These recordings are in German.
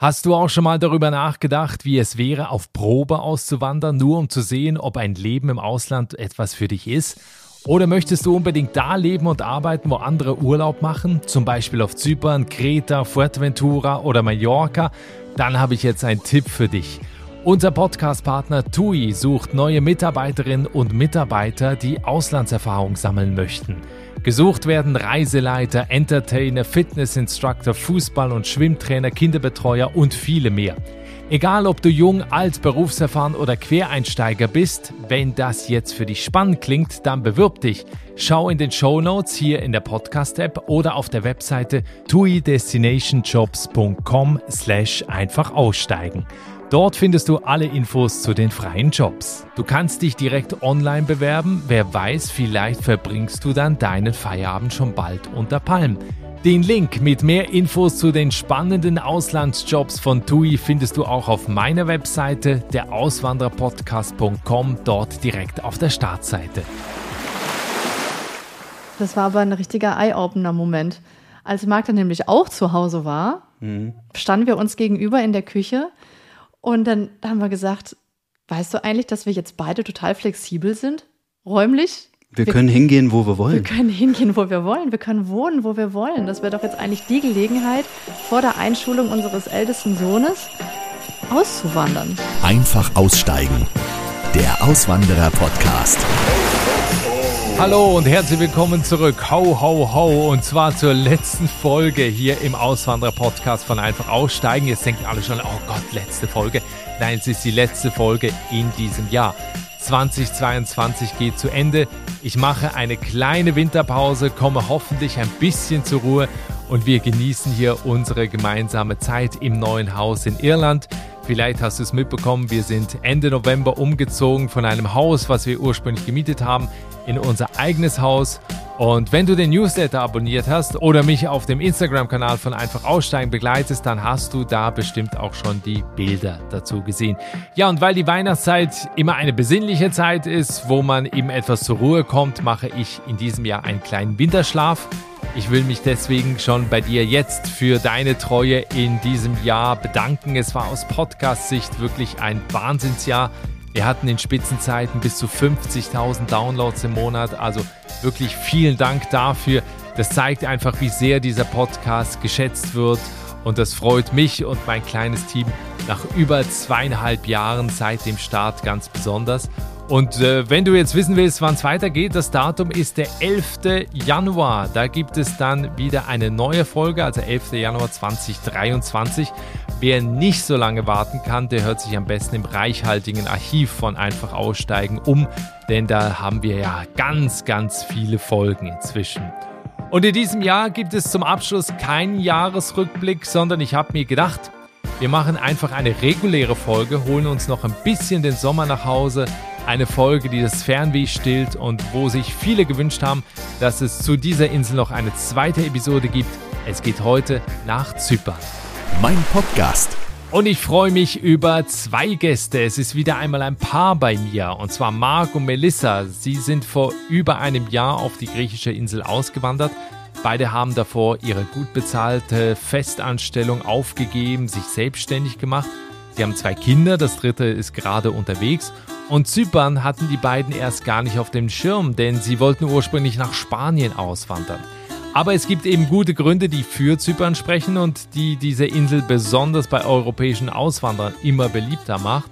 Hast du auch schon mal darüber nachgedacht, wie es wäre, auf Probe auszuwandern, nur um zu sehen, ob ein Leben im Ausland etwas für dich ist? Oder möchtest du unbedingt da leben und arbeiten, wo andere Urlaub machen, zum Beispiel auf Zypern, Kreta, Fuerteventura oder Mallorca? Dann habe ich jetzt einen Tipp für dich. Unser Podcast-Partner TUI sucht neue Mitarbeiterinnen und Mitarbeiter, die Auslandserfahrung sammeln möchten. Gesucht werden Reiseleiter, Entertainer, Fitnessinstructor, Fußball- und Schwimmtrainer, Kinderbetreuer und viele mehr. Egal ob du jung, alt, berufserfahren oder Quereinsteiger bist, wenn das jetzt für dich spannend klingt, dann bewirb dich. Schau in den Show Notes hier in der Podcast-App oder auf der Webseite tuidestinationjobs.com slash einfach aussteigen. Dort findest du alle Infos zu den freien Jobs. Du kannst dich direkt online bewerben. Wer weiß, vielleicht verbringst du dann deinen Feierabend schon bald unter Palm. Den Link mit mehr Infos zu den spannenden Auslandsjobs von TUI findest du auch auf meiner Webseite, der Auswandererpodcast.com, dort direkt auf der Startseite. Das war aber ein richtiger Eye-Opener-Moment. Als Marc dann nämlich auch zu Hause war, mhm. standen wir uns gegenüber in der Küche und dann haben wir gesagt, weißt du eigentlich, dass wir jetzt beide total flexibel sind, räumlich? Wir, wir können hingehen, wo wir wollen. Wir können hingehen, wo wir wollen. Wir können wohnen, wo wir wollen. Das wäre doch jetzt eigentlich die Gelegenheit, vor der Einschulung unseres ältesten Sohnes auszuwandern. Einfach aussteigen. Der Auswanderer-Podcast. Hallo und herzlich willkommen zurück. Ho, ho, ho. Und zwar zur letzten Folge hier im Auswanderer-Podcast von Einfach Aussteigen. Jetzt denken alle schon, oh Gott, letzte Folge. Nein, es ist die letzte Folge in diesem Jahr. 2022 geht zu Ende. Ich mache eine kleine Winterpause, komme hoffentlich ein bisschen zur Ruhe und wir genießen hier unsere gemeinsame Zeit im neuen Haus in Irland. Vielleicht hast du es mitbekommen, wir sind Ende November umgezogen von einem Haus, was wir ursprünglich gemietet haben, in unser eigenes Haus. Und wenn du den Newsletter abonniert hast oder mich auf dem Instagram-Kanal von Einfach Aussteigen begleitest, dann hast du da bestimmt auch schon die Bilder dazu gesehen. Ja, und weil die Weihnachtszeit immer eine besinnliche Zeit ist, wo man eben etwas zur Ruhe kommt, mache ich in diesem Jahr einen kleinen Winterschlaf. Ich will mich deswegen schon bei dir jetzt für deine Treue in diesem Jahr bedanken. Es war aus Podcast-Sicht wirklich ein Wahnsinnsjahr. Wir hatten in Spitzenzeiten bis zu 50.000 Downloads im Monat. Also wirklich vielen Dank dafür. Das zeigt einfach, wie sehr dieser Podcast geschätzt wird. Und das freut mich und mein kleines Team nach über zweieinhalb Jahren seit dem Start ganz besonders. Und äh, wenn du jetzt wissen willst, wann es weitergeht, das Datum ist der 11. Januar. Da gibt es dann wieder eine neue Folge, also 11. Januar 2023. Wer nicht so lange warten kann, der hört sich am besten im reichhaltigen Archiv von Einfach Aussteigen um, denn da haben wir ja ganz, ganz viele Folgen inzwischen. Und in diesem Jahr gibt es zum Abschluss keinen Jahresrückblick, sondern ich habe mir gedacht, wir machen einfach eine reguläre Folge, holen uns noch ein bisschen den Sommer nach Hause, eine Folge, die das Fernweh stillt und wo sich viele gewünscht haben, dass es zu dieser Insel noch eine zweite Episode gibt. Es geht heute nach Zypern. Mein Podcast. Und ich freue mich über zwei Gäste. Es ist wieder einmal ein Paar bei mir, und zwar Marc und Melissa. Sie sind vor über einem Jahr auf die griechische Insel ausgewandert. Beide haben davor ihre gut bezahlte Festanstellung aufgegeben, sich selbstständig gemacht. Sie haben zwei Kinder, das dritte ist gerade unterwegs und Zypern hatten die beiden erst gar nicht auf dem Schirm, denn sie wollten ursprünglich nach Spanien auswandern. Aber es gibt eben gute Gründe, die für Zypern sprechen und die diese Insel besonders bei europäischen Auswanderern immer beliebter macht.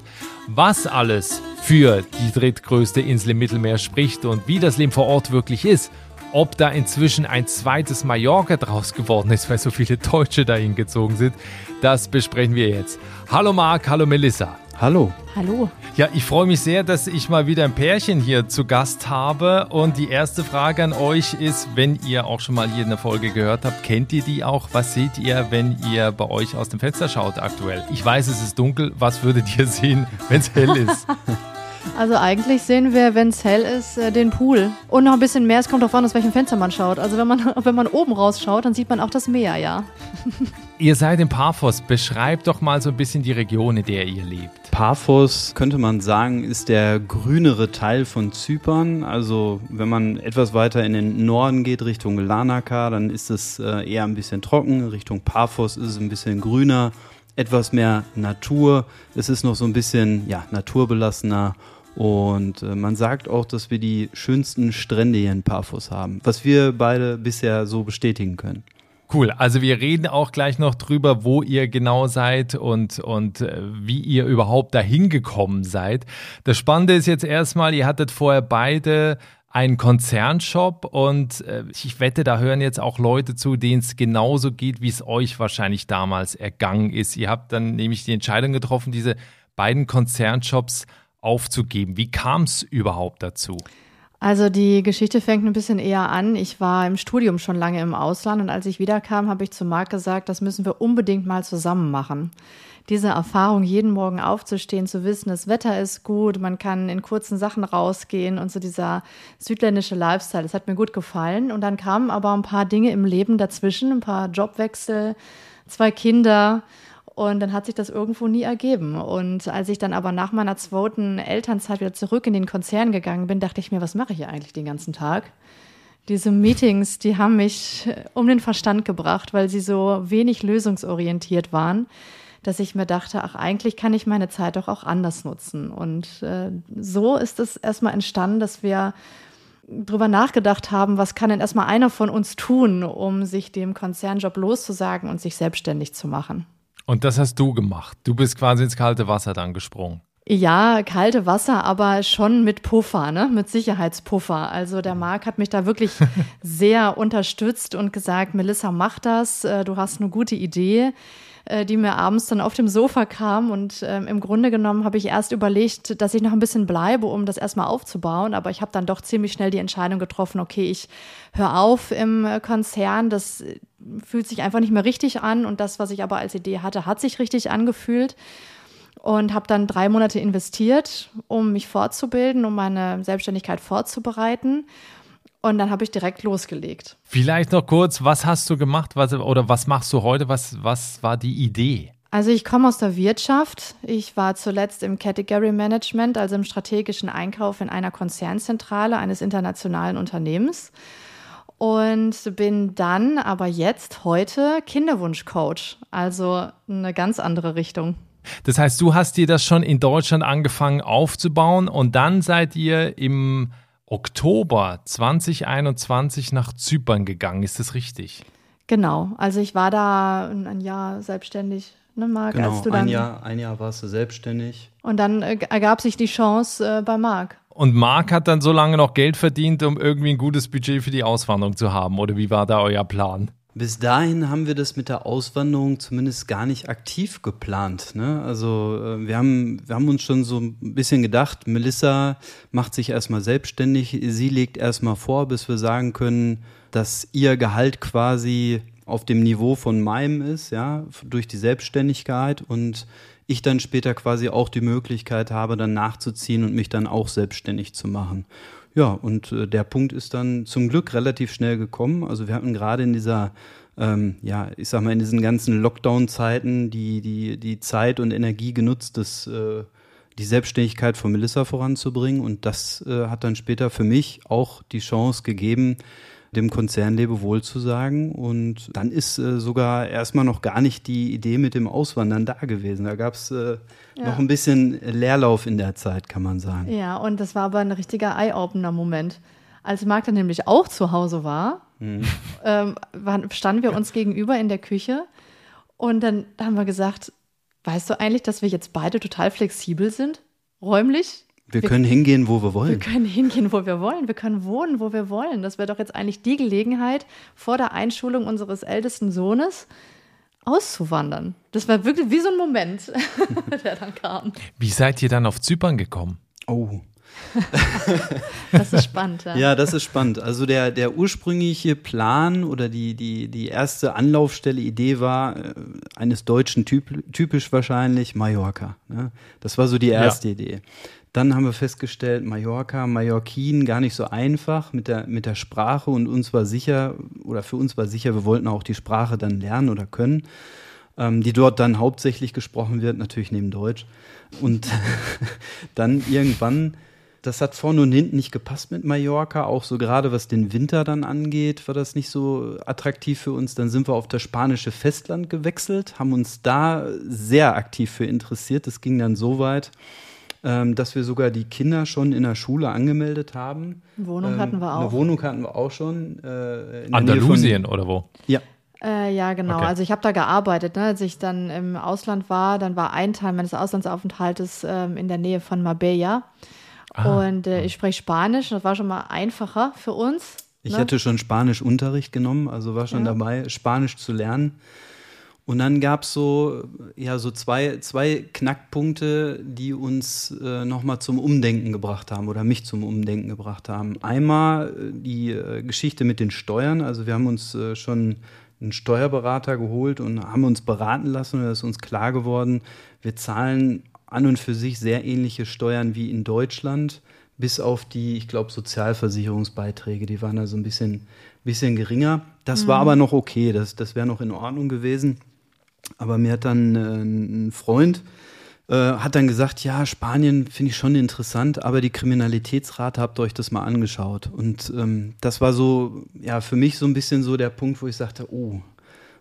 Was alles für die drittgrößte Insel im Mittelmeer spricht und wie das Leben vor Ort wirklich ist, ob da inzwischen ein zweites Mallorca draus geworden ist, weil so viele Deutsche dahin gezogen sind, das besprechen wir jetzt. Hallo Marc, hallo Melissa. Hallo. Hallo. Ja, ich freue mich sehr, dass ich mal wieder ein Pärchen hier zu Gast habe. Und die erste Frage an euch ist, wenn ihr auch schon mal hier eine Folge gehört habt, kennt ihr die auch? Was seht ihr, wenn ihr bei euch aus dem Fenster schaut aktuell? Ich weiß, es ist dunkel. Was würdet ihr sehen, wenn es hell ist? Also eigentlich sehen wir, wenn es hell ist, äh, den Pool. Und noch ein bisschen mehr, es kommt darauf an, aus welchem Fenster man schaut. Also wenn man, wenn man oben rausschaut, dann sieht man auch das Meer, ja. Ihr seid in Paphos. Beschreibt doch mal so ein bisschen die Region, in der ihr lebt. Paphos, könnte man sagen, ist der grünere Teil von Zypern. Also wenn man etwas weiter in den Norden geht, Richtung Larnaca, dann ist es äh, eher ein bisschen trocken. Richtung Paphos ist es ein bisschen grüner. etwas mehr Natur. Es ist noch so ein bisschen ja, naturbelassener. Und äh, man sagt auch, dass wir die schönsten Strände hier in Parfus haben, was wir beide bisher so bestätigen können. Cool. Also wir reden auch gleich noch drüber, wo ihr genau seid und, und äh, wie ihr überhaupt dahin gekommen seid. Das Spannende ist jetzt erstmal, ihr hattet vorher beide einen Konzernshop und äh, ich wette, da hören jetzt auch Leute zu, denen es genauso geht, wie es euch wahrscheinlich damals ergangen ist. Ihr habt dann nämlich die Entscheidung getroffen, diese beiden Konzernshops aufzugeben. Wie kam es überhaupt dazu? Also die Geschichte fängt ein bisschen eher an. Ich war im Studium schon lange im Ausland und als ich wiederkam, habe ich zu Marc gesagt, das müssen wir unbedingt mal zusammen machen. Diese Erfahrung, jeden Morgen aufzustehen, zu wissen, das Wetter ist gut, man kann in kurzen Sachen rausgehen und so dieser südländische Lifestyle, das hat mir gut gefallen. Und dann kamen aber ein paar Dinge im Leben dazwischen, ein paar Jobwechsel, zwei Kinder und dann hat sich das irgendwo nie ergeben. Und als ich dann aber nach meiner zweiten Elternzeit wieder zurück in den Konzern gegangen bin, dachte ich mir, was mache ich eigentlich den ganzen Tag? Diese Meetings, die haben mich um den Verstand gebracht, weil sie so wenig lösungsorientiert waren, dass ich mir dachte, ach, eigentlich kann ich meine Zeit doch auch anders nutzen. Und äh, so ist es erstmal entstanden, dass wir drüber nachgedacht haben, was kann denn erstmal einer von uns tun, um sich dem Konzernjob loszusagen und sich selbstständig zu machen. Und das hast du gemacht. Du bist quasi ins kalte Wasser dann gesprungen. Ja, kalte Wasser, aber schon mit Puffer, ne? mit Sicherheitspuffer. Also der Marc hat mich da wirklich sehr unterstützt und gesagt, Melissa, mach das, äh, du hast eine gute Idee, äh, die mir abends dann auf dem Sofa kam. Und ähm, im Grunde genommen habe ich erst überlegt, dass ich noch ein bisschen bleibe, um das erstmal aufzubauen. Aber ich habe dann doch ziemlich schnell die Entscheidung getroffen, okay, ich höre auf im äh, Konzern. Das fühlt sich einfach nicht mehr richtig an. Und das, was ich aber als Idee hatte, hat sich richtig angefühlt. Und habe dann drei Monate investiert, um mich fortzubilden, um meine Selbstständigkeit vorzubereiten. Und dann habe ich direkt losgelegt. Vielleicht noch kurz, was hast du gemacht was, oder was machst du heute? Was, was war die Idee? Also ich komme aus der Wirtschaft. Ich war zuletzt im Category Management, also im strategischen Einkauf in einer Konzernzentrale eines internationalen Unternehmens und bin dann aber jetzt heute Kinderwunschcoach, also eine ganz andere Richtung. Das heißt, du hast dir das schon in Deutschland angefangen aufzubauen und dann seid ihr im Oktober 2021 nach Zypern gegangen. Ist das richtig? Genau. Also ich war da ein Jahr selbstständig, ne, Marc? Genau, als du dann, ein, Jahr, ein Jahr warst du selbstständig. Und dann äh, ergab sich die Chance äh, bei Marc. Und Marc hat dann so lange noch Geld verdient, um irgendwie ein gutes Budget für die Auswanderung zu haben. Oder wie war da euer Plan? Bis dahin haben wir das mit der Auswanderung zumindest gar nicht aktiv geplant. Ne? Also äh, wir haben, wir haben uns schon so ein bisschen gedacht, Melissa macht sich erstmal selbstständig, sie legt erstmal vor, bis wir sagen können, dass ihr Gehalt quasi auf dem Niveau von meinem ist, ja, durch die Selbstständigkeit und ich dann später quasi auch die Möglichkeit habe, dann nachzuziehen und mich dann auch selbstständig zu machen. Ja, und äh, der Punkt ist dann zum Glück relativ schnell gekommen. Also wir hatten gerade in dieser, ähm, ja, ich sag mal, in diesen ganzen Lockdown-Zeiten die, die, die Zeit und Energie genutzt, das, äh, die Selbstständigkeit von Melissa voranzubringen. Und das äh, hat dann später für mich auch die Chance gegeben, dem Konzern Lebewohl zu sagen. Und dann ist äh, sogar erstmal noch gar nicht die Idee mit dem Auswandern da gewesen. Da gab es äh, ja. noch ein bisschen Leerlauf in der Zeit, kann man sagen. Ja, und das war aber ein richtiger Eye-Opener-Moment. Als Marc dann nämlich auch zu Hause war, mhm. ähm, standen wir uns gegenüber in der Küche und dann haben wir gesagt, weißt du eigentlich, dass wir jetzt beide total flexibel sind, räumlich? Wir, wir können hingehen, wo wir wollen. Wir können hingehen, wo wir wollen. Wir können wohnen, wo wir wollen. Das wäre doch jetzt eigentlich die Gelegenheit, vor der Einschulung unseres ältesten Sohnes auszuwandern. Das war wirklich wie so ein Moment, der dann kam. Wie seid ihr dann auf Zypern gekommen? Oh. das ist spannend, ja. Ja, das ist spannend. Also der, der ursprüngliche Plan oder die, die, die erste Anlaufstelle, Idee war, äh, eines Deutschen typ, typisch wahrscheinlich, Mallorca. Ne? Das war so die erste ja. Idee. Dann haben wir festgestellt, Mallorca, Mallorquin gar nicht so einfach mit der, mit der Sprache und uns war sicher, oder für uns war sicher, wir wollten auch die Sprache dann lernen oder können, ähm, die dort dann hauptsächlich gesprochen wird, natürlich neben Deutsch. Und dann irgendwann das hat vorne und hinten nicht gepasst mit Mallorca. Auch so gerade was den Winter dann angeht, war das nicht so attraktiv für uns. Dann sind wir auf das spanische Festland gewechselt, haben uns da sehr aktiv für interessiert. Das ging dann so weit, ähm, dass wir sogar die Kinder schon in der Schule angemeldet haben. Wohnung ähm, hatten wir auch. Eine Wohnung hatten wir auch schon. Äh, Andalusien von, oder wo? Ja, Äh, ja, genau. Okay. Also ich habe da gearbeitet. Ne? Als ich dann im Ausland war, dann war ein Teil meines Auslandsaufenthaltes ähm, in der Nähe von Marbella. Ah. Und äh, ich spreche Spanisch. Das war schon mal einfacher für uns. Ich ne? hatte schon Spanisch-Unterricht genommen, also war schon Ja. dabei, Spanisch zu lernen. Und dann gab es so, ja, so zwei, zwei Knackpunkte, die uns äh, nochmal zum Umdenken gebracht haben oder mich zum Umdenken gebracht haben. Einmal äh, die äh, Geschichte mit den Steuern. Also wir haben uns äh, schon einen Steuerberater geholt und haben uns beraten lassen und es ist uns klar geworden, wir zahlen an und für sich sehr ähnliche Steuern wie in Deutschland, bis auf die, ich glaube, Sozialversicherungsbeiträge, die waren da so ein bisschen, bisschen geringer. Das war aber noch okay, das, das wäre noch in Ordnung gewesen. Aber mir hat dann äh, ein Freund, äh, hat dann gesagt, ja, Spanien finde ich schon interessant, aber die Kriminalitätsrate, habt ihr euch das mal angeschaut? Und ähm, das war so, ja, für mich so ein bisschen so der Punkt, wo ich sagte, oh,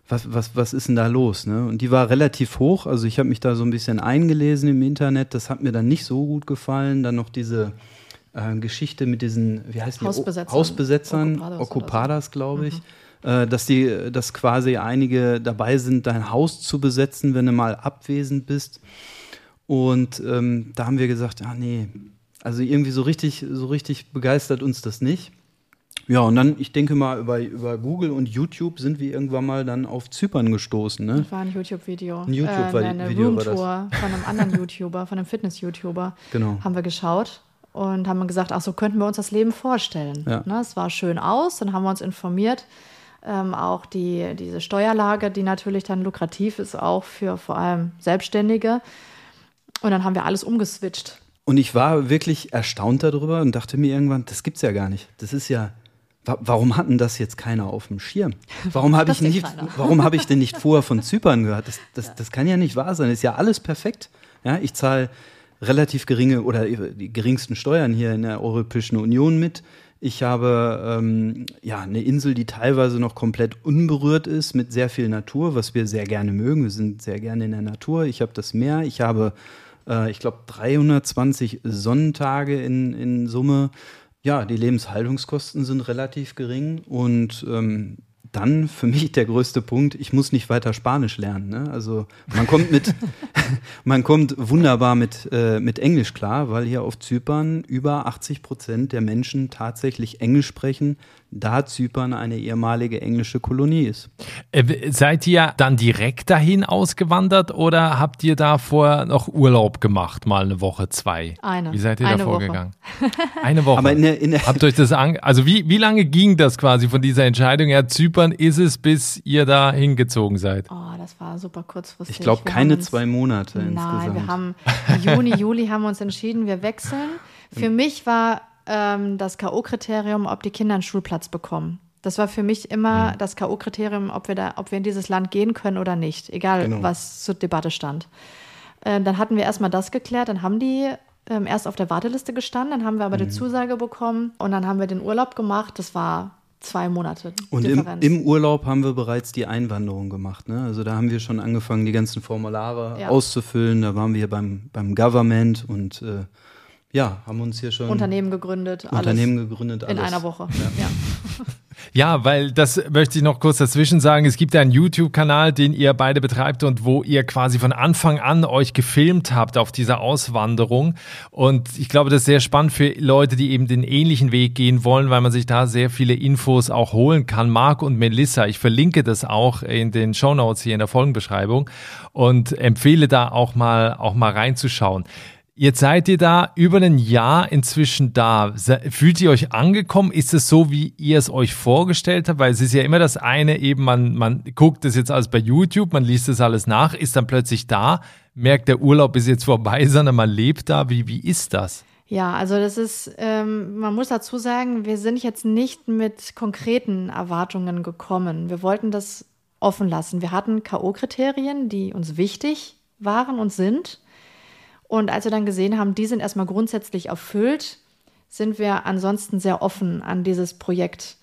was, was, was ist denn da los? Ne? Und die war relativ hoch, also ich habe mich da so ein bisschen eingelesen im Internet, das hat mir dann nicht so gut gefallen. Dann noch diese äh, Geschichte mit diesen, wie heißt die? Hausbesetzern. Hausbesetzern, Ocupados oder so. Glaube ich. Äh, dass die, dass quasi einige dabei sind, dein Haus zu besetzen, wenn du mal abwesend bist. Und ähm, da haben wir gesagt, ah nee, also irgendwie so richtig, so richtig begeistert uns das nicht. Ja, und dann, ich denke mal, über, über Google und YouTube sind wir irgendwann mal dann auf Zypern gestoßen. Ne? Das war ein YouTube-Video. Ein YouTube- äh, eine. Roomtour von einem anderen YouTuber, von einem Fitness-YouTuber. Genau. Haben wir geschaut und haben gesagt, ach so könnten wir uns das Leben vorstellen. Ja. Ne, es war schön aus, dann haben wir uns informiert. Ähm, auch die, diese Steuerlage, die natürlich dann lukrativ ist, auch für vor allem Selbstständige. Und dann haben wir alles umgeswitcht. Und ich war wirklich erstaunt darüber und dachte mir irgendwann, das gibt's ja gar nicht. Das ist ja, wa warum hatten das jetzt keiner auf dem Schirm? Warum habe ich nicht, warum habe ich denn nicht vorher von Zypern gehört? Das, das, das kann ja nicht wahr sein. Ist ja alles perfekt. Ja, ich zahle relativ geringe oder die geringsten Steuern hier in der Europäischen Union mit. Ich habe ähm, ja eine Insel, die teilweise noch komplett unberührt ist, mit sehr viel Natur, was wir sehr gerne mögen. Wir sind sehr gerne in der Natur. Ich habe das Meer. Ich habe, äh, ich glaube, 320 Sonnentage in, in Summe. Ja, die Lebenshaltungskosten sind relativ gering und ähm, dann für mich der größte Punkt, ich muss nicht weiter Spanisch lernen. Ne? Also man kommt mit, man kommt wunderbar mit, äh, mit Englisch klar, weil hier auf Zypern über 80 Prozent der Menschen tatsächlich Englisch sprechen, da Zypern eine ehemalige englische Kolonie ist. Äh, seid ihr dann direkt dahin ausgewandert oder habt ihr da vorher noch Urlaub gemacht, mal eine Woche, zwei? Eine. Wie seid ihr Eine da Woche. vorgegangen? Eine Woche. Aber in der, in der, Habt euch das an, also wie, wie lange ging das quasi von dieser Entscheidung? Ja, Zypern ist es, bis ihr da hingezogen seid. Oh, das war super kurzfristig. ich glaube keine uns- zwei Monate Nein, insgesamt. wir haben Juni, Juli haben wir uns entschieden, wir wechseln. Für mich war ähm, das K.O.-Kriterium, ob die Kinder einen Schulplatz bekommen. Das war für mich immer Mhm. das K.O.-Kriterium, ob wir da, ob wir in dieses Land gehen können oder nicht, egal Genau. was zur Debatte stand. Ähm, dann hatten wir erstmal das geklärt, dann haben die ähm, erst auf der Warteliste gestanden, dann haben wir aber Mhm. die Zusage bekommen und dann haben wir den Urlaub gemacht. Das war zwei Monate. Und im, im Urlaub haben wir bereits die Einwanderung gemacht. Ne? Also da haben wir schon angefangen, die ganzen Formulare Ja. auszufüllen. Da waren wir beim, beim Government und äh, ja, haben uns hier schon Unternehmen gegründet, alles Unternehmen gegründet. in alles. einer Woche. Ja. Ja, weil das möchte ich noch kurz dazwischen sagen. Es gibt ja einen YouTube-Kanal, den ihr beide betreibt und wo ihr quasi von Anfang an euch gefilmt habt auf dieser Auswanderung. Und ich glaube, das ist sehr spannend für Leute, die eben den ähnlichen Weg gehen wollen, weil man sich da sehr viele Infos auch holen kann. Marc und Melissa, ich verlinke das auch in den Shownotes hier in der Folgenbeschreibung und empfehle da auch mal, auch mal reinzuschauen. Jetzt seid ihr da über ein Jahr inzwischen da. Fühlt ihr euch angekommen? Ist es so, wie ihr es euch vorgestellt habt? Weil es ist ja immer das eine, eben man, man guckt das jetzt alles bei YouTube, man liest das alles nach, ist dann plötzlich da, merkt, der Urlaub ist jetzt vorbei, sondern man lebt da. Wie, wie ist das? Ja, also das ist, ähm, man muss dazu sagen, wir sind jetzt nicht mit konkreten Erwartungen gekommen. Wir wollten das offen lassen. Wir hatten K.O.-Kriterien, die uns wichtig waren und sind. Und als wir dann gesehen haben, die sind erstmal grundsätzlich erfüllt, sind wir ansonsten sehr offen an dieses Projekt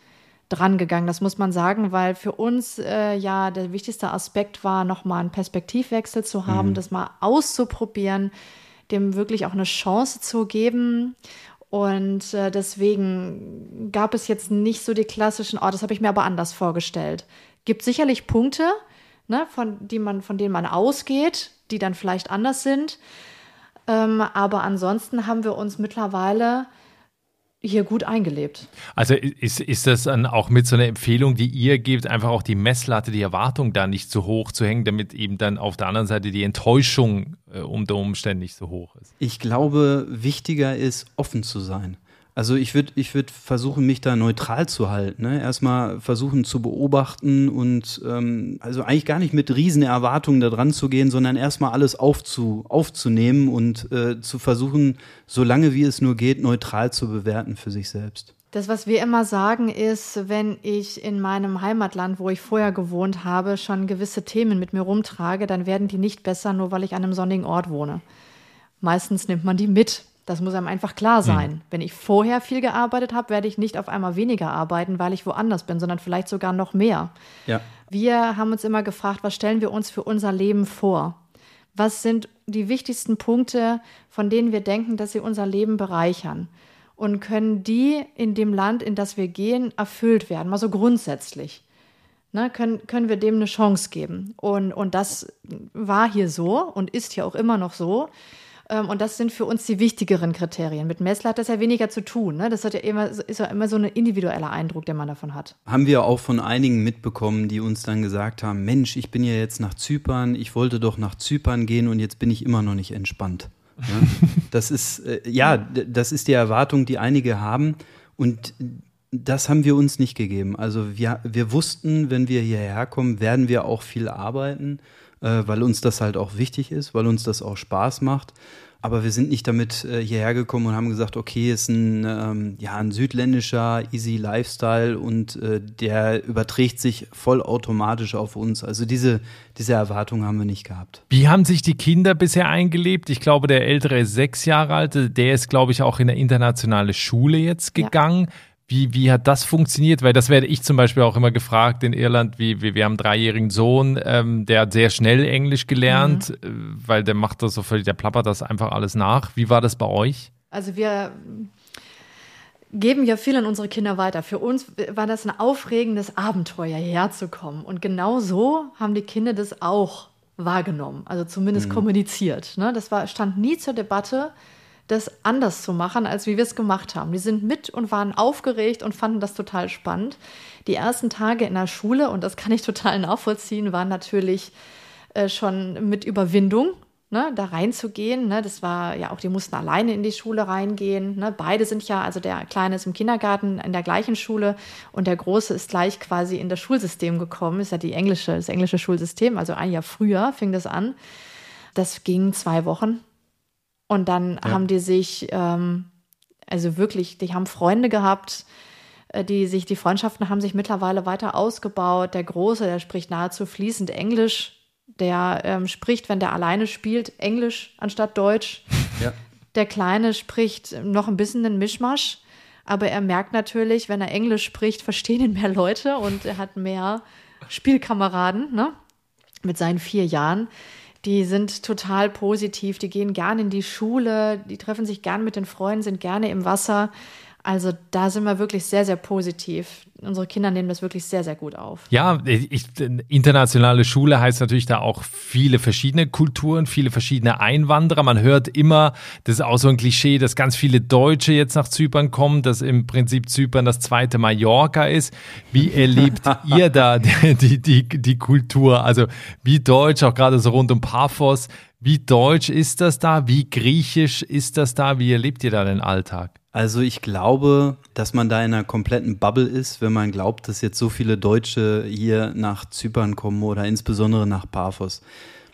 drangegangen. Das muss man sagen, weil für uns äh, ja der wichtigste Aspekt war, nochmal einen Perspektivwechsel zu haben, mhm. das mal auszuprobieren, dem wirklich auch eine Chance zu geben. Und äh, deswegen gab es jetzt nicht so die klassischen, oh, das habe ich mir aber anders vorgestellt. Gibt sicherlich Punkte, ne, von, die man, von denen man ausgeht, die dann vielleicht anders sind. Ähm, aber ansonsten haben wir uns mittlerweile hier gut eingelebt. Also ist, ist das dann auch mit so einer Empfehlung, die ihr gebt, einfach auch die Messlatte, die Erwartung da nicht zu hoch zu hängen, damit eben dann auf der anderen Seite die Enttäuschung äh, unter Umständen nicht so hoch ist? Ich glaube, wichtiger ist, offen zu sein. Also ich würde ich würd versuchen, mich da neutral zu halten. Ne? Erstmal versuchen zu beobachten und ähm, also eigentlich gar nicht mit riesen Erwartungen da dran zu gehen, sondern erstmal alles aufzu, aufzunehmen und äh, zu versuchen, so lange wie es nur geht, neutral zu bewerten für sich selbst. Das, was wir immer sagen, ist, wenn ich in meinem Heimatland, wo ich vorher gewohnt habe, schon gewisse Themen mit mir rumtrage, dann werden die nicht besser, nur weil ich an einem sonnigen Ort wohne. Meistens nimmt man die mit das muss einem einfach klar hm. sein. Mhm. Wenn ich vorher viel gearbeitet habe, werde ich nicht auf einmal weniger arbeiten, weil ich woanders bin, sondern vielleicht sogar noch mehr. Ja. Wir haben uns immer gefragt, was stellen wir uns für unser Leben vor? Was sind die wichtigsten Punkte, von denen wir denken, dass sie unser Leben bereichern? Und können die in dem Land, in das wir gehen, erfüllt werden? Mal so grundsätzlich. Ne, können, können wir dem eine Chance geben? Und, und das war hier so und ist hier auch immer noch so. Ähm, und das sind für uns die wichtigeren Kriterien. Mit Messler hat das ja weniger zu tun. Ne? Das hat ja immer, ist ja immer so ein individueller Eindruck, den man davon hat. Haben wir auch von einigen mitbekommen, die uns dann gesagt haben, Mensch, ich bin ja jetzt nach Zypern, ich wollte doch nach Zypern gehen und jetzt bin ich immer noch nicht entspannt. Das ist, äh, ja, das ist die Erwartung, die einige haben. Und das haben wir uns nicht gegeben. Also wir, wir wussten, wenn wir hierher kommen, werden wir auch viel arbeiten äh, weil uns das halt auch wichtig ist, weil uns das auch Spaß macht. Aber wir sind nicht damit äh, hierher gekommen und haben gesagt, okay, ist ein, ähm, ja, ein südländischer Easy Lifestyle und äh, der überträgt sich vollautomatisch auf uns. Also diese, diese Erwartung haben wir nicht gehabt. Wie haben sich die Kinder bisher eingelebt? Ich glaube, der Ältere ist sechs Jahre alt, der ist, glaube ich, auch in eine internationale Schule jetzt gegangen. Ja. Wie, wie hat das funktioniert? Weil das werde ich zum Beispiel auch immer gefragt in Irland, wie, wie wir haben einen dreijährigen Sohn, ähm, der hat sehr schnell Englisch gelernt, mhm. Äh, weil der macht das so völlig, der plappert das einfach alles nach. Wie war das bei euch? Also wir geben ja viel an unsere Kinder weiter. Für uns war das ein aufregendes Abenteuer, hierher zu kommen. Und genau so haben die Kinder das auch wahrgenommen, also zumindest mhm. kommuniziert. Ne? Das war, stand nie zur Debatte das anders zu machen, als wie wir es gemacht haben. Die sind mit und waren aufgeregt und fanden das total spannend. Die ersten Tage in der Schule, und das kann ich total nachvollziehen, waren natürlich äh, schon mit Überwindung. Ne, da reinzugehen, ne, das war ja auch, die mussten alleine in die Schule reingehen. Ne, beide sind ja, also der Kleine ist im Kindergarten in der gleichen Schule und der Große ist gleich quasi in das Schulsystem gekommen, ist ja die englische, das englische Schulsystem, also ein Jahr früher fing das an. Das ging zwei Wochen und dann ja. haben die sich, ähm, also wirklich, die haben Freunde gehabt, äh, die sich, die Freundschaften haben sich mittlerweile weiter ausgebaut. Der Große, der spricht nahezu fließend Englisch. Der ähm, spricht, wenn der alleine spielt, Englisch anstatt Deutsch. Ja. Der Kleine spricht noch ein bisschen einen Mischmasch, aber er merkt natürlich, wenn er Englisch spricht, verstehen ihn mehr Leute und er hat mehr Spielkameraden, ne? Mit seinen vier Jahren die sind total positiv, die gehen gerne in die Schule, die treffen sich gern mit den Freunden, sind gerne im Wasser. Also da sind wir wirklich sehr, sehr positiv. Unsere Kinder nehmen das wirklich sehr, sehr gut auf. Ja, ich, internationale Schule heißt natürlich da auch viele verschiedene Kulturen, viele verschiedene Einwanderer. Man hört immer, das ist auch so ein Klischee, dass ganz viele Deutsche jetzt nach Zypern kommen, dass im Prinzip Zypern das zweite Mallorca ist. Wie erlebt ihr da die, die, die Kultur? Also wie deutsch, auch gerade so rund um Paphos, wie deutsch ist das da? Wie griechisch ist das da? Wie erlebt ihr da den Alltag? Also ich glaube, dass man da in einer kompletten Bubble ist, wenn man glaubt, dass jetzt so viele Deutsche hier nach Zypern kommen oder insbesondere nach Paphos.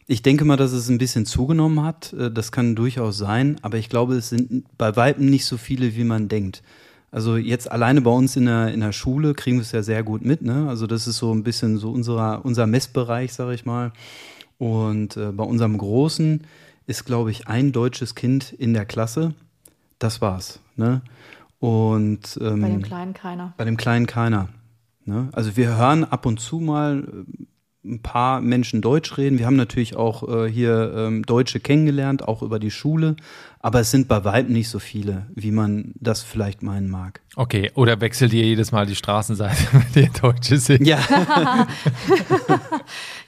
Ich denke mal, dass es ein bisschen zugenommen hat. Äh, das kann durchaus sein, aber ich glaube, es sind bei weitem nicht so viele, wie man denkt. Also jetzt alleine bei uns in der, in der Schule kriegen wir es ja sehr gut mit. Ne? Also das ist so ein bisschen so unserer, unser Messbereich, sage ich mal. Und äh, bei unserem Großen ist, glaube ich, ein deutsches Kind in der Klasse. Das war's. Ne? Und ähm, Bei dem Kleinen keiner. bei dem Kleinen keiner. Ne? Also wir hören ab und zu mal äh, ein paar Menschen Deutsch reden. Wir haben natürlich auch äh, hier ähm, Deutsche kennengelernt, auch über die Schule. Aber es sind bei weitem nicht so viele, wie man das vielleicht meinen mag. Okay, oder wechselt ihr jedes Mal die Straßenseite, wenn ihr Deutsche sind? Ja,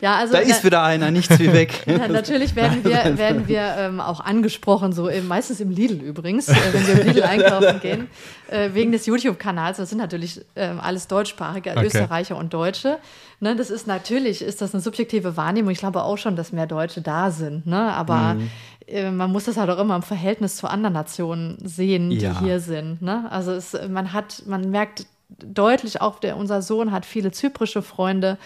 Ja, also da ist wieder einer, nichts wie weg. Ja, natürlich werden wir, werden wir ähm, auch angesprochen, so im, meistens im Lidl übrigens, äh, wenn wir im Lidl einkaufen gehen, äh, wegen des YouTube-Kanals. Das sind natürlich ähm, alles Deutschsprachige, Okay. Österreicher und Deutsche. Ne, das ist natürlich, ist das eine subjektive Wahrnehmung. Ich glaube auch schon, dass mehr Deutsche da sind. Ne? Aber Mhm. äh, man muss das halt auch immer im Verhältnis zu anderen Nationen sehen, die Ja. hier sind. Ne? Also es, man hat, man merkt deutlich auch, der, unser Sohn hat viele zyprische Freunde.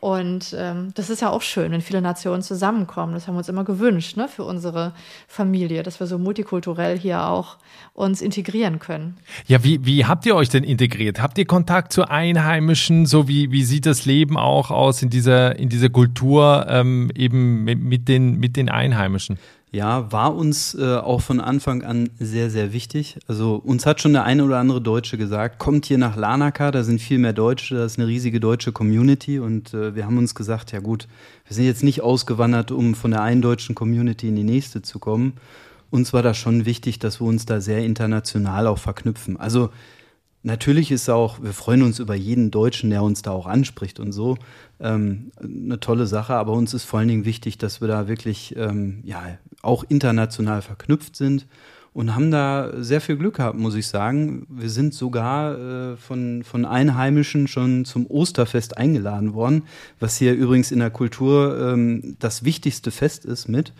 Und ähm, das ist ja auch schön, wenn viele Nationen zusammenkommen. Das haben wir uns immer gewünscht, ne, für unsere Familie, dass wir so multikulturell hier auch uns integrieren können. Ja, wie, wie habt ihr euch denn integriert? Habt ihr Kontakt zu Einheimischen? So wie, wie sieht das Leben auch aus in dieser, in dieser Kultur ähm, eben mit, mit, den, mit den Einheimischen? Ja, war uns äh, auch von Anfang an sehr, sehr wichtig. Also uns hat schon der eine oder andere Deutsche gesagt, kommt hier nach Larnaca, da sind viel mehr Deutsche, da ist eine riesige deutsche Community und äh, wir haben uns gesagt, ja gut, wir sind jetzt nicht ausgewandert, um von der einen deutschen Community in die nächste zu kommen. Uns war das schon wichtig, dass wir uns da sehr international auch verknüpfen. Also Natürlich ist auch, wir freuen uns über jeden Deutschen, der uns da auch anspricht und so. Ähm, eine tolle Sache, aber uns ist vor allen Dingen wichtig, dass wir da wirklich ähm, ja, auch international verknüpft sind und haben da sehr viel Glück gehabt, muss ich sagen. Wir sind sogar äh, von, von Einheimischen schon zum Osterfest eingeladen worden, was hier übrigens in der Kultur ähm, das wichtigste Fest ist mit.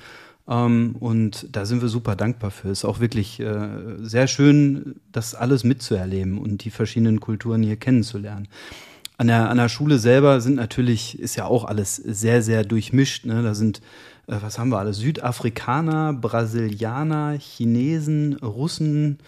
Ähm, und da sind wir super dankbar für. Ist auch wirklich äh, sehr schön, das alles mitzuerleben und die verschiedenen Kulturen hier kennenzulernen. An der, an der Schule selber sind natürlich, ist ja auch alles sehr, sehr durchmischt. Ne? Da sind, was haben wir alles? Südafrikaner, Brasilianer, Chinesen, Russen,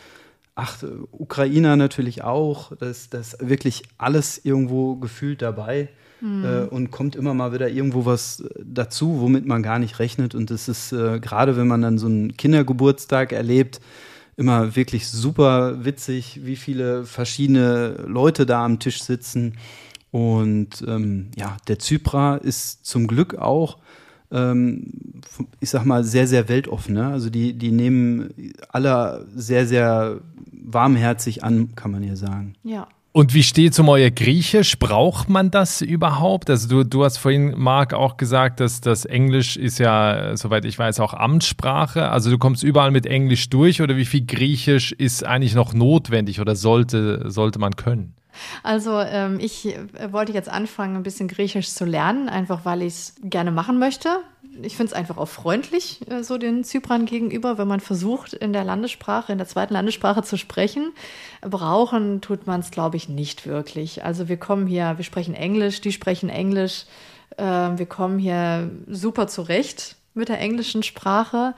ach, äh, Ukrainer natürlich auch. Das, das ist wirklich alles irgendwo gefühlt dabei äh, und kommt immer mal wieder irgendwo was äh, dazu, womit man gar nicht rechnet. Und das ist äh, gerade, wenn man dann so einen Kindergeburtstag erlebt, immer wirklich super witzig, wie viele verschiedene Leute da am Tisch sitzen. Und ähm, ja, der Zypra ist zum Glück auch, ähm, ich sag mal, sehr, sehr weltoffen. Ne? Also die, die nehmen alle sehr, sehr warmherzig an, kann man hier sagen. Ja. Und wie steht es um euer Griechisch? Braucht man das überhaupt? Also du, du hast vorhin, Marc, auch gesagt, dass das Englisch ist ja, soweit ich weiß, auch Amtssprache. Also du kommst überall mit Englisch durch oder wie viel Griechisch ist eigentlich noch notwendig oder sollte, sollte man können? Also ähm, ich äh, wollte jetzt anfangen, ein bisschen Griechisch zu lernen, einfach weil ich es gerne machen möchte. Ich finde es einfach auch freundlich, äh, so den Zyprern gegenüber, wenn man versucht, in der Landessprache, in der zweiten Landessprache zu sprechen. Brauchen tut man es, glaube ich, nicht wirklich. Also wir kommen hier, wir sprechen Englisch, die sprechen Englisch. Äh, wir kommen hier super zurecht mit der englischen Sprache.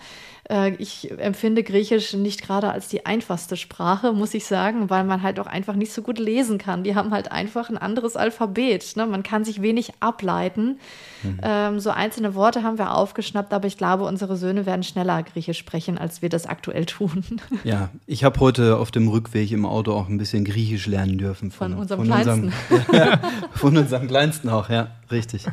Äh, ich empfinde Griechisch nicht gerade als die einfachste Sprache, muss ich sagen, weil man halt auch einfach nicht so gut lesen kann. Die haben halt einfach ein anderes Alphabet. Ne? Man kann sich wenig ableiten. Ähm, so einzelne Worte haben wir aufgeschnappt, aber ich glaube, unsere Söhne werden schneller Griechisch sprechen, als wir das aktuell tun. Ja, ich habe heute auf dem Rückweg im Auto auch ein bisschen Griechisch lernen dürfen. Von unserem Unserem, von unserem Kleinsten auch, ja, richtig.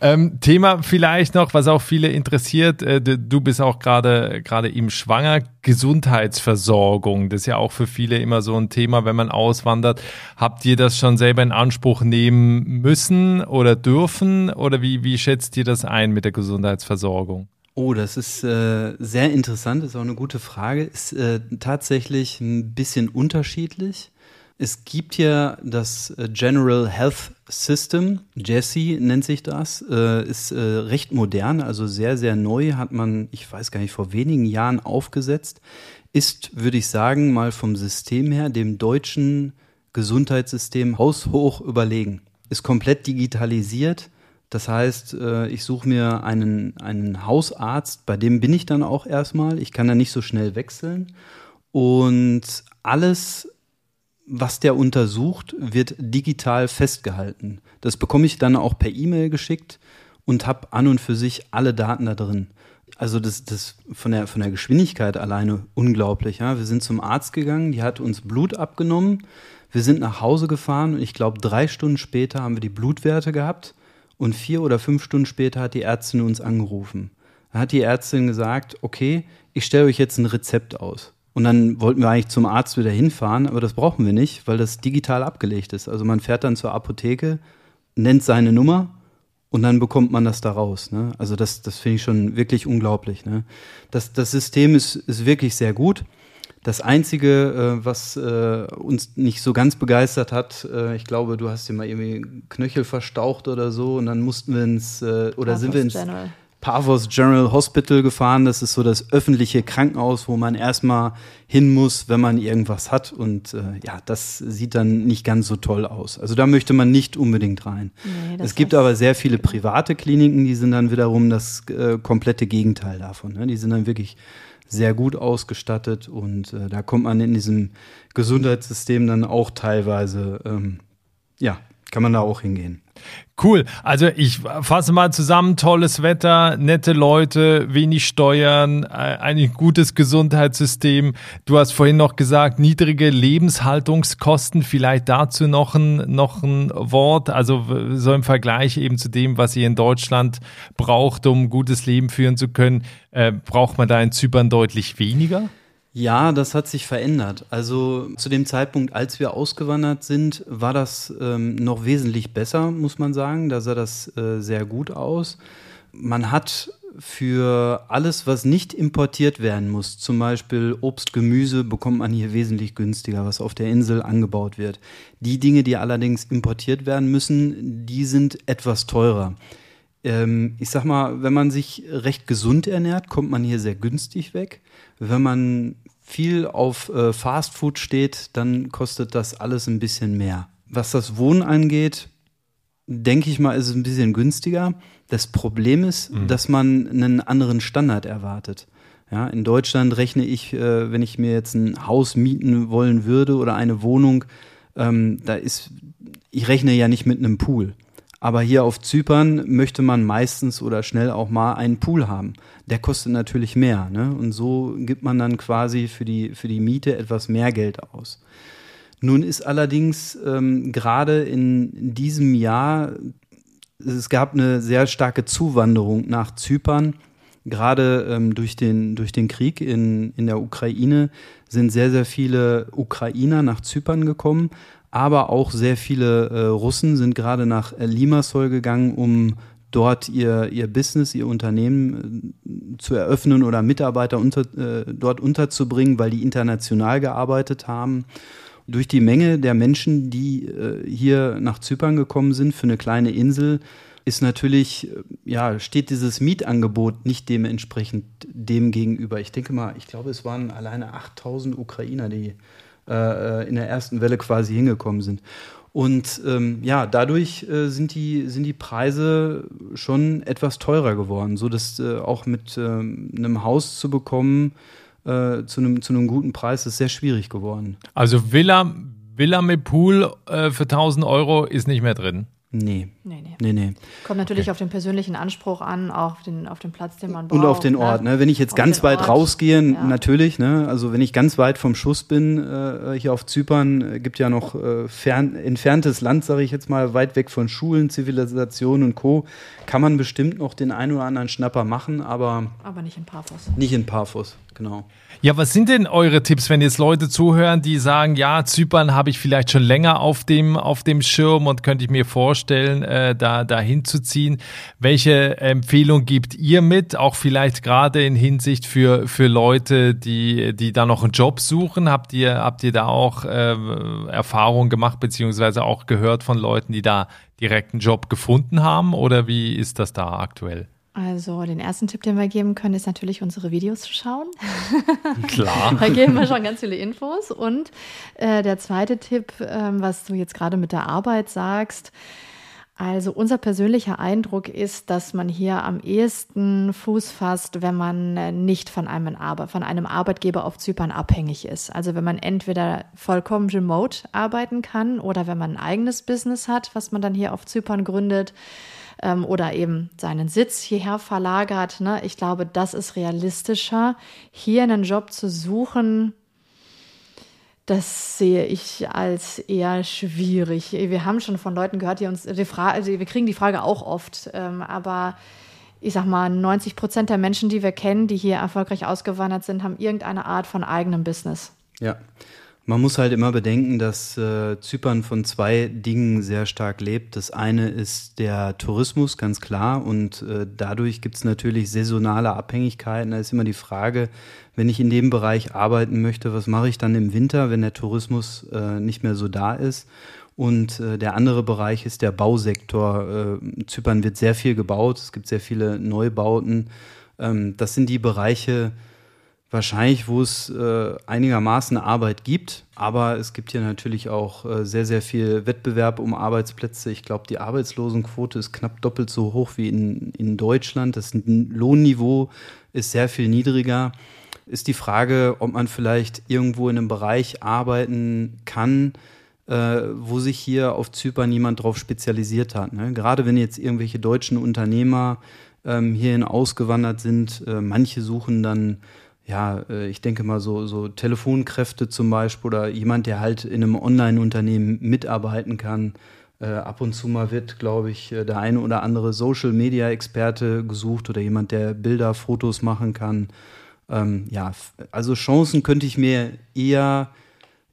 Ähm, Thema vielleicht noch, was auch viele interessiert, äh, du bist auch gerade gerade im Schwanger, Gesundheitsversorgung. Das ist ja auch für viele immer so ein Thema, wenn man auswandert. Habt ihr das schon selber in Anspruch nehmen müssen oder dürfen? Oder wie, wie schätzt ihr das ein mit der Gesundheitsversorgung? Oh, das ist äh, sehr interessant, ist auch eine gute Frage. Ist äh, tatsächlich ein bisschen unterschiedlich. Es gibt ja das äh, General Health System, Jesse nennt sich das, äh, ist äh, recht modern, also sehr, sehr neu, hat man, ich weiß gar nicht, vor wenigen Jahren aufgesetzt, ist, würde ich sagen, mal vom System her dem deutschen Gesundheitssystem haushoch überlegen. Ist komplett digitalisiert. Das heißt, ich suche mir einen, einen Hausarzt, bei dem bin ich dann auch erstmal. Ich kann da nicht so schnell wechseln. Und alles, was der untersucht, wird digital festgehalten. Das bekomme ich dann auch per E-Mail geschickt und habe an und für sich alle Daten da drin. also das, das von der, von der Geschwindigkeit alleine unglaublich. Ja? Wir sind zum Arzt gegangen, die hat uns Blut abgenommen. Wir sind nach Hause gefahren und ich glaube, drei Stunden später haben wir die Blutwerte gehabt und vier oder fünf Stunden später hat die Ärztin uns angerufen. Da hat die Ärztin gesagt, okay, ich stelle euch jetzt ein Rezept aus. Und dann wollten wir eigentlich zum Arzt wieder hinfahren, aber das brauchen wir nicht, weil das digital abgelegt ist. Also man fährt dann zur Apotheke, nennt seine Nummer und dann bekommt man das da raus. Ne? Also das, das finde ich schon wirklich unglaublich. Ne? Das, das System ist, ist wirklich sehr gut. Das Einzige, äh, was äh, uns nicht so ganz begeistert hat, äh, ich glaube, du hast dir mal irgendwie Knöchel verstaucht oder so und dann mussten wir ins, äh, oder sind wir ins, General. Pavos General Hospital gefahren. Das ist so das öffentliche Krankenhaus, wo man erstmal hin muss, wenn man irgendwas hat. Und äh, ja, das sieht dann nicht ganz so toll aus. Also da möchte man nicht unbedingt rein. Nee, es gibt aber sehr viele private Kliniken, die sind dann wiederum das äh, komplette Gegenteil davon. Ne? Die sind dann wirklich sehr gut ausgestattet und äh, da kommt man in diesem Gesundheitssystem dann auch teilweise, ähm, ja, kann man da auch hingehen. Cool. Also ich fasse mal zusammen, tolles Wetter, nette Leute, wenig Steuern, äh, ein gutes Gesundheitssystem. Du hast vorhin noch gesagt, niedrige Lebenshaltungskosten. Vielleicht dazu noch ein, noch ein Wort. Also so im Vergleich eben zu dem, was ihr in Deutschland braucht, um ein gutes Leben führen zu können, äh, braucht man da in Zypern deutlich weniger? Ja, das hat sich verändert. Also zu dem Zeitpunkt, als wir ausgewandert sind, war das ähm, noch wesentlich besser, muss man sagen. Da sah das äh, sehr gut aus. Man hat für alles, was nicht importiert werden muss, zum Beispiel Obst, Gemüse, bekommt man hier wesentlich günstiger, was auf der Insel angebaut wird. Die Dinge, die allerdings importiert werden müssen, die sind etwas teurer. Ähm, ich sag mal, wenn man sich recht gesund ernährt, kommt man hier sehr günstig weg. Wenn man viel auf äh, Fastfood steht, dann kostet das alles ein bisschen mehr. Was das Wohnen angeht, denke ich mal, ist es ein bisschen günstiger. Das Problem ist, dass man einen anderen Standard erwartet. Ja, in Deutschland rechne ich, äh, wenn ich mir jetzt ein Haus mieten wollen würde oder eine Wohnung, ähm, da ist, ich rechne ja nicht mit einem Pool. Aber hier auf Zypern möchte man meistens oder schnell auch mal einen Pool haben. Der kostet natürlich mehr. Ne? Und so gibt man dann quasi für die, für die Miete etwas mehr Geld aus. Nun ist allerdings ähm, gerade in diesem Jahr, es gab eine sehr starke Zuwanderung nach Zypern. Gerade ähm, durch, den, durch den Krieg in, in der Ukraine sind sehr, sehr viele Ukrainer nach Zypern gekommen, aber auch sehr viele äh, Russen sind gerade nach äh, Limassol gegangen, um dort ihr, ihr Business, ihr Unternehmen äh, zu eröffnen oder Mitarbeiter unter, äh, dort unterzubringen, weil die international gearbeitet haben. Durch die Menge der Menschen, die äh, hier nach Zypern gekommen sind für eine kleine Insel, ist natürlich, äh, ja, steht dieses Mietangebot nicht dementsprechend dem gegenüber. Ich denke mal, ich glaube, es waren alleine 8000 Ukrainer, die äh, in der ersten Welle quasi hingekommen sind. Und ähm, ja, dadurch äh, sind, die, sind die Preise schon etwas teurer geworden, so dass äh, auch mit ähm, einem Haus zu bekommen äh, zu, einem, zu einem guten Preis ist sehr schwierig geworden. Also Villa, Villa mit Pool äh, für 1000 Euro ist nicht mehr drin. Nee, Nee, nee. nee, nee. Kommt natürlich auf den persönlichen Anspruch an, auch auf den, auf den Platz, den man braucht. Und auf den Ort. Ne? Wenn ich jetzt Auf ganz weit Ort. rausgehe, Ja. natürlich. Ne? Also wenn ich ganz weit vom Schuss bin, äh, hier auf Zypern, äh, gibt ja noch äh, fern, entferntes Land, sage ich jetzt mal, weit weg von Schulen, Zivilisation und Co. Kann man bestimmt noch den einen oder anderen Schnapper machen, aber Aber nicht in Paphos. nicht in Paphos, genau. Ja, was sind denn eure Tipps, wenn jetzt Leute zuhören, die sagen, ja, Zypern habe ich vielleicht schon länger auf dem, auf dem Schirm und könnte ich mir vorstellen, äh, da, da hinzuziehen. Welche Empfehlung gibt ihr mit? Auch vielleicht gerade in Hinsicht für, für Leute, die, die da noch einen Job suchen. Habt ihr, habt ihr da auch äh, Erfahrungen gemacht, beziehungsweise auch gehört von Leuten, die da direkt einen Job gefunden haben? Oder wie ist das da aktuell? Also den ersten Tipp, den wir geben können, ist natürlich unsere Videos zu schauen. Klar. Da geben wir schon ganz viele Infos. Und äh, der zweite Tipp, ähm, was du jetzt gerade mit der Arbeit sagst, also unser persönlicher Eindruck ist, dass man hier am ehesten Fuß fasst, wenn man äh, nicht von einem, Arbe von einem Arbeitgeber auf Zypern abhängig ist. Also wenn man entweder vollkommen remote arbeiten kann oder wenn man ein eigenes Business hat, was man dann hier auf Zypern gründet. ähm, oder eben seinen Sitz hierher verlagert. Ne? Ich glaube, das ist realistischer, hier einen Job zu suchen. Das sehe ich als eher schwierig. Wir haben schon von Leuten gehört, die uns die Frage, also wir kriegen die Frage auch oft, ähm, aber ich sag mal, 90 Prozent der Menschen, die wir kennen, die hier erfolgreich ausgewandert sind, haben irgendeine Art von eigenem Business. Ja. Man muss halt immer bedenken, dass äh, Zypern von zwei Dingen sehr stark lebt. Das eine ist der Tourismus, ganz klar. Und äh, dadurch gibt es natürlich saisonale Abhängigkeiten. Da ist immer die Frage, wenn ich in dem Bereich arbeiten möchte, was mache ich dann im Winter, wenn der Tourismus äh, nicht mehr so da ist? Und äh, der andere Bereich ist der Bausektor. Äh, Zypern wird sehr viel gebaut, es gibt sehr viele Neubauten. Ähm, das sind die Bereiche wahrscheinlich, wo es äh, einigermaßen Arbeit gibt. Aber es gibt hier natürlich auch äh, sehr, sehr viel Wettbewerb um Arbeitsplätze. Ich glaube, die Arbeitslosenquote ist knapp doppelt so hoch wie in, in Deutschland. Das Lohnniveau ist sehr viel niedriger. Ist die Frage, ob man vielleicht irgendwo in einem Bereich arbeiten kann, äh, wo sich hier auf Zypern niemand drauf spezialisiert hat. Ne? Gerade wenn jetzt irgendwelche deutschen Unternehmer ähm, hierhin ausgewandert sind, äh, manche suchen dann ja, äh, ich denke mal so, so Telefonkräfte zum Beispiel oder jemand, der halt in einem Online-Unternehmen mitarbeiten kann. Äh, ab und zu mal wird, glaube ich, äh, der eine oder andere Social-Media-Experte gesucht oder jemand, der Bilder, Fotos machen kann. Ähm, ja, also Chancen könnte ich mir eher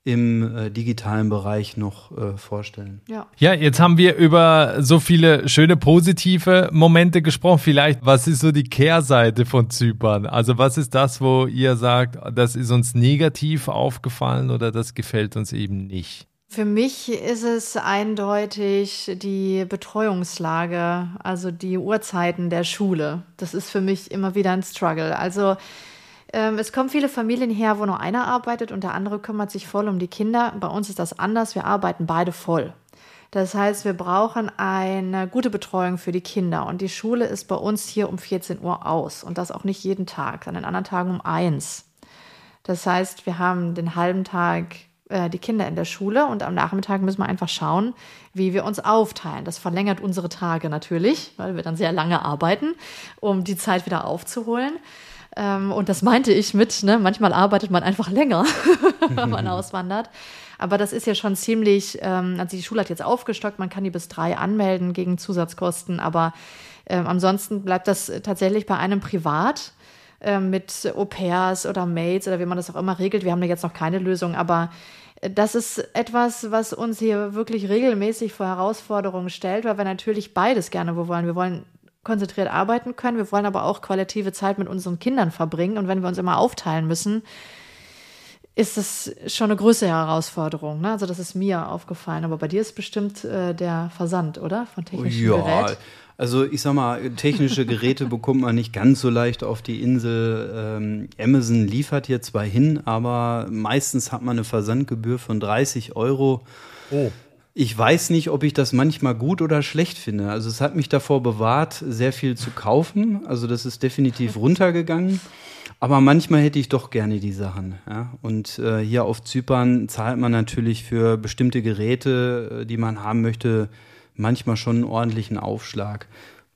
im äh, digitalen Bereich noch äh, vorstellen. Ja. ja, jetzt haben wir über so viele schöne positive Momente gesprochen. Vielleicht, was ist so die Kehrseite von Zypern? Also was ist das, wo ihr sagt, das ist uns negativ aufgefallen oder das gefällt uns eben nicht? Für mich ist es eindeutig die Betreuungslage, also die Uhrzeiten der Schule. Das ist für mich immer wieder ein Struggle. Also es kommen viele Familien her, wo nur einer arbeitet und der andere kümmert sich voll um die Kinder. Bei uns ist das anders. Wir arbeiten beide voll. Das heißt, wir brauchen eine gute Betreuung für die Kinder. Und die Schule ist bei uns hier um 14 Uhr aus. Und das auch nicht jeden Tag, an den anderen Tagen um eins. Das heißt, wir haben den halben Tag äh, die Kinder in der Schule und am Nachmittag müssen wir einfach schauen, wie wir uns aufteilen. Das verlängert unsere Tage natürlich, weil wir dann sehr lange arbeiten, um die Zeit wieder aufzuholen. Ähm, und das meinte ich mit, ne, manchmal arbeitet man einfach länger, wenn man auswandert. Aber das ist ja schon ziemlich, ähm, also die Schule hat jetzt aufgestockt, man kann die bis drei anmelden gegen Zusatzkosten, aber ähm, ansonsten bleibt das tatsächlich bei einem privat ähm, mit Au-pairs oder Maids oder wie man das auch immer regelt. Wir haben da jetzt noch keine Lösung, aber äh, das ist etwas, was uns hier wirklich regelmäßig vor Herausforderungen stellt, weil wir natürlich beides gerne wollen. Wir wollen konzentriert arbeiten können. Wir wollen aber auch qualitative Zeit mit unseren Kindern verbringen. Und wenn wir uns immer aufteilen müssen, ist das schon eine größere Herausforderung. Ne? Also das ist mir aufgefallen. Aber bei dir ist bestimmt äh, der Versand, oder? Von technischen ja, Gerät. Also ich sag mal, technische Geräte bekommt man nicht ganz so leicht auf die Insel. Ähm, Amazon liefert hier zwar hin, aber meistens hat man eine Versandgebühr von 30 Euro. Oh. Ich weiß nicht, ob ich das manchmal gut oder schlecht finde. Also es hat mich davor bewahrt, sehr viel zu kaufen. Also das ist definitiv runtergegangen. Aber manchmal hätte ich doch gerne die Sachen. Ja? Und äh, hier auf Zypern zahlt man natürlich für bestimmte Geräte, äh, die man haben möchte, manchmal schon einen ordentlichen Aufschlag.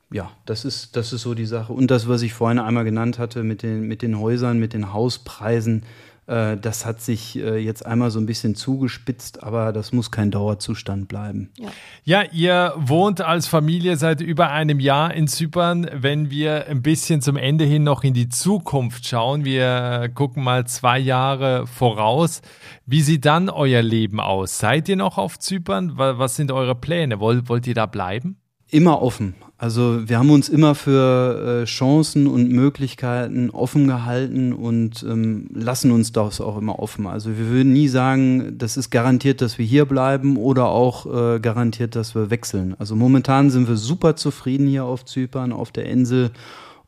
Ja, das ist, das ist so die Sache. Und das, was ich vorhin einmal genannt hatte mit den, mit den Häusern, mit den Hauspreisen, das hat sich äh, jetzt einmal so ein bisschen zugespitzt, aber das muss kein Dauerzustand bleiben. Ja. ja, ihr wohnt als Familie seit über einem Jahr in Zypern. Wenn wir ein bisschen zum Ende hin noch in die Zukunft schauen, wir gucken mal zwei Jahre voraus. Wie sieht dann euer Leben aus? Seid ihr noch auf Zypern? Was sind eure Pläne? Wollt, wollt ihr da bleiben? Immer offen. Also wir haben uns immer für äh, Chancen und Möglichkeiten offen gehalten und ähm, lassen uns das auch immer offen. Also wir würden nie sagen, das ist garantiert, dass wir hier bleiben oder auch äh, garantiert, dass wir wechseln. Also momentan sind wir super zufrieden hier auf Zypern, auf der Insel.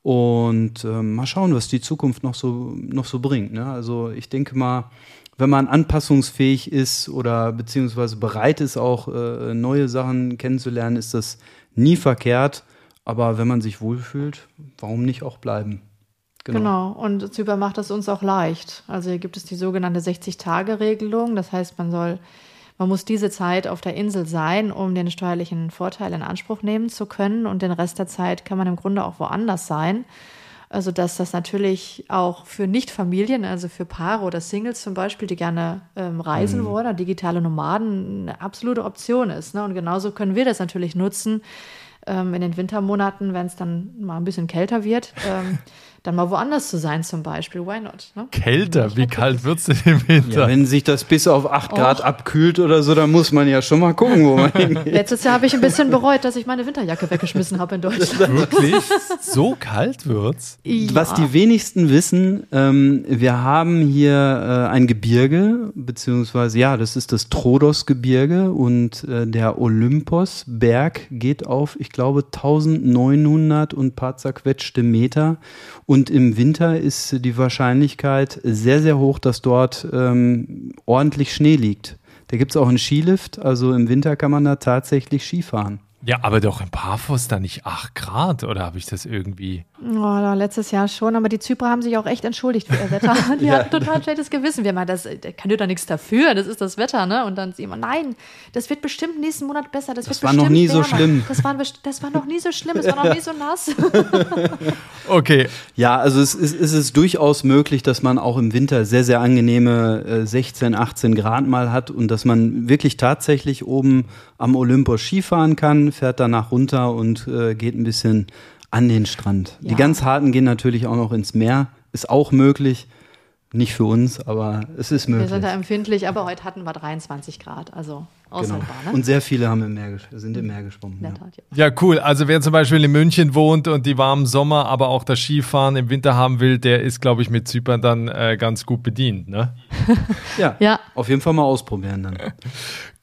Und äh, mal schauen, was die Zukunft noch so, noch so bringt. Ne? Also ich denke mal, wenn man anpassungsfähig ist oder beziehungsweise bereit ist, auch äh, neue Sachen kennenzulernen, ist das nie verkehrt. Aber wenn man sich wohlfühlt, warum nicht auch bleiben? Genau. genau. Und Zypern macht das uns auch leicht. Also hier gibt es die sogenannte 60-Tage-Regelung. Das heißt, man soll man muss diese Zeit auf der Insel sein, um den steuerlichen Vorteil in Anspruch nehmen zu können. Und den Rest der Zeit kann man im Grunde auch woanders sein. Also dass das natürlich auch für Nichtfamilien, also für Paare oder Singles zum Beispiel, die gerne ähm, reisen mhm. wollen, digitale Nomaden, eine absolute Option ist. Ne? Und genauso können wir das natürlich nutzen ähm, in den Wintermonaten, wenn es dann mal ein bisschen kälter wird. Ähm, dann mal woanders zu sein zum Beispiel. Why not? Ne? Kälter? Wie kalt wird es denn im Winter? Ja, wenn sich das bis auf 8 Grad Och. abkühlt oder so, dann muss man ja schon mal gucken, wo man hingeht. Letztes Jahr habe ich ein bisschen bereut, dass ich meine Winterjacke weggeschmissen habe in Deutschland. Wirklich? So kalt wird's? Ja. Was die wenigsten wissen, ähm, wir haben hier äh, ein Gebirge, beziehungsweise ja, das ist das Trodos-Gebirge und äh, der Olympos-Berg geht auf, ich glaube, 1900 und paar zerquetschte Meter. Und im Winter ist die Wahrscheinlichkeit sehr, sehr hoch, dass dort ähm, ordentlich Schnee liegt. Da gibt es auch einen Skilift, also im Winter kann man da tatsächlich Skifahren. Ja, aber doch in Paphos da nicht 8 Grad oder habe ich das irgendwie? Oh, letztes Jahr schon, aber die Zyprer haben sich auch echt entschuldigt für ihr Wetter. Die ja. hatten total schlechtes Gewissen. Wir meinen, das der kann ja da nichts dafür, das ist das Wetter, ne? Und dann sie immer, nein, das wird bestimmt nächsten Monat besser. Das, das war noch nie wärmer. so schlimm. Das war, das war noch nie so schlimm, es war noch nie so nass. okay. Ja, also es ist, es ist durchaus möglich, dass man auch im Winter sehr, sehr angenehme 16, äh, 18 Grad mal hat und dass man wirklich tatsächlich oben am Olympus Skifahren kann, fährt danach runter und äh, geht ein bisschen an den Strand. Ja. Die ganz harten gehen natürlich auch noch ins Meer, ist auch möglich. Nicht für uns, aber es ist möglich. Wir sind da empfindlich, aber heute hatten wir 23 Grad, also. Genau. Ne? Und sehr viele haben im Meer, sind im Meer geschwommen. Ja. Tat, ja. ja. cool. Also wer zum Beispiel in München wohnt und die warmen Sommer, aber auch das Skifahren im Winter haben will, der ist, glaube ich, mit Zypern dann äh, ganz gut bedient. Ne? ja, ja, auf jeden Fall mal ausprobieren dann.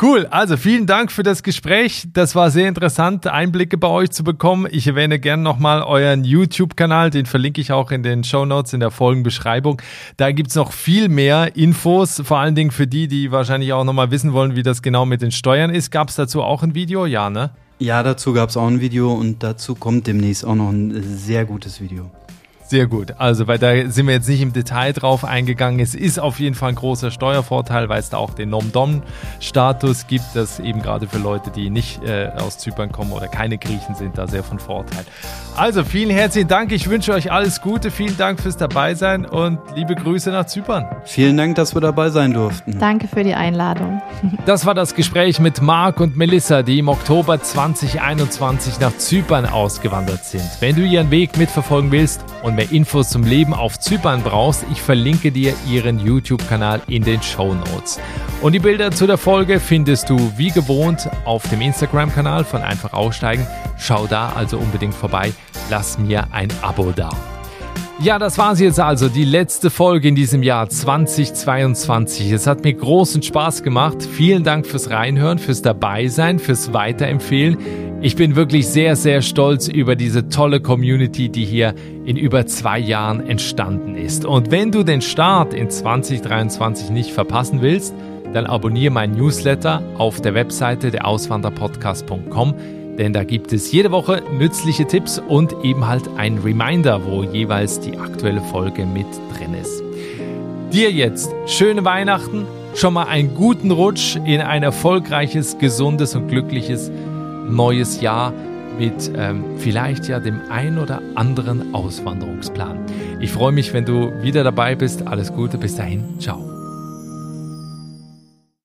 Cool, also vielen Dank für das Gespräch. Das war sehr interessant, Einblicke bei euch zu bekommen. Ich erwähne gerne nochmal euren YouTube-Kanal, den verlinke ich auch in den Show Notes in der Folgenbeschreibung. Da gibt es noch viel mehr Infos, vor allen Dingen für die, die wahrscheinlich auch nochmal wissen wollen, wie das genau mit den Steuern ist. Gab es dazu auch ein Video? Ja, ne? Ja, dazu gab es auch ein Video und dazu kommt demnächst auch noch ein sehr gutes Video. Sehr gut. Also, weil da sind wir jetzt nicht im Detail drauf eingegangen. Es ist auf jeden Fall ein großer Steuervorteil, weil es da auch den Nom-Dom-Status gibt, das eben gerade für Leute, die nicht äh, aus Zypern kommen oder keine Griechen sind, da sehr von Vorteil. Also, vielen herzlichen Dank. Ich wünsche euch alles Gute. Vielen Dank fürs Dabeisein und liebe Grüße nach Zypern. Vielen Dank, dass wir dabei sein durften. Danke für die Einladung. Das war das Gespräch mit Marc und Melissa, die im Oktober 2021 nach Zypern ausgewandert sind. Wenn du ihren Weg mitverfolgen willst und mehr Infos zum Leben auf Zypern brauchst, ich verlinke dir ihren YouTube-Kanal in den Show Notes. Und die Bilder zu der Folge findest du wie gewohnt auf dem Instagram-Kanal von Einfach Aussteigen. Schau da also unbedingt vorbei. Lass mir ein Abo da. Ja, das war sie jetzt also, die letzte Folge in diesem Jahr 2022. Es hat mir großen Spaß gemacht. Vielen Dank fürs Reinhören, fürs Dabeisein, fürs Weiterempfehlen. Ich bin wirklich sehr, sehr stolz über diese tolle Community, die hier in über zwei Jahren entstanden ist. Und wenn du den Start in 2023 nicht verpassen willst, dann abonniere meinen Newsletter auf der Webseite der Auswanderpodcast.com denn da gibt es jede Woche nützliche Tipps und eben halt ein Reminder, wo jeweils die aktuelle Folge mit drin ist. Dir jetzt schöne Weihnachten, schon mal einen guten Rutsch in ein erfolgreiches, gesundes und glückliches neues Jahr mit ähm, vielleicht ja dem ein oder anderen Auswanderungsplan. Ich freue mich, wenn du wieder dabei bist. Alles Gute, bis dahin, ciao.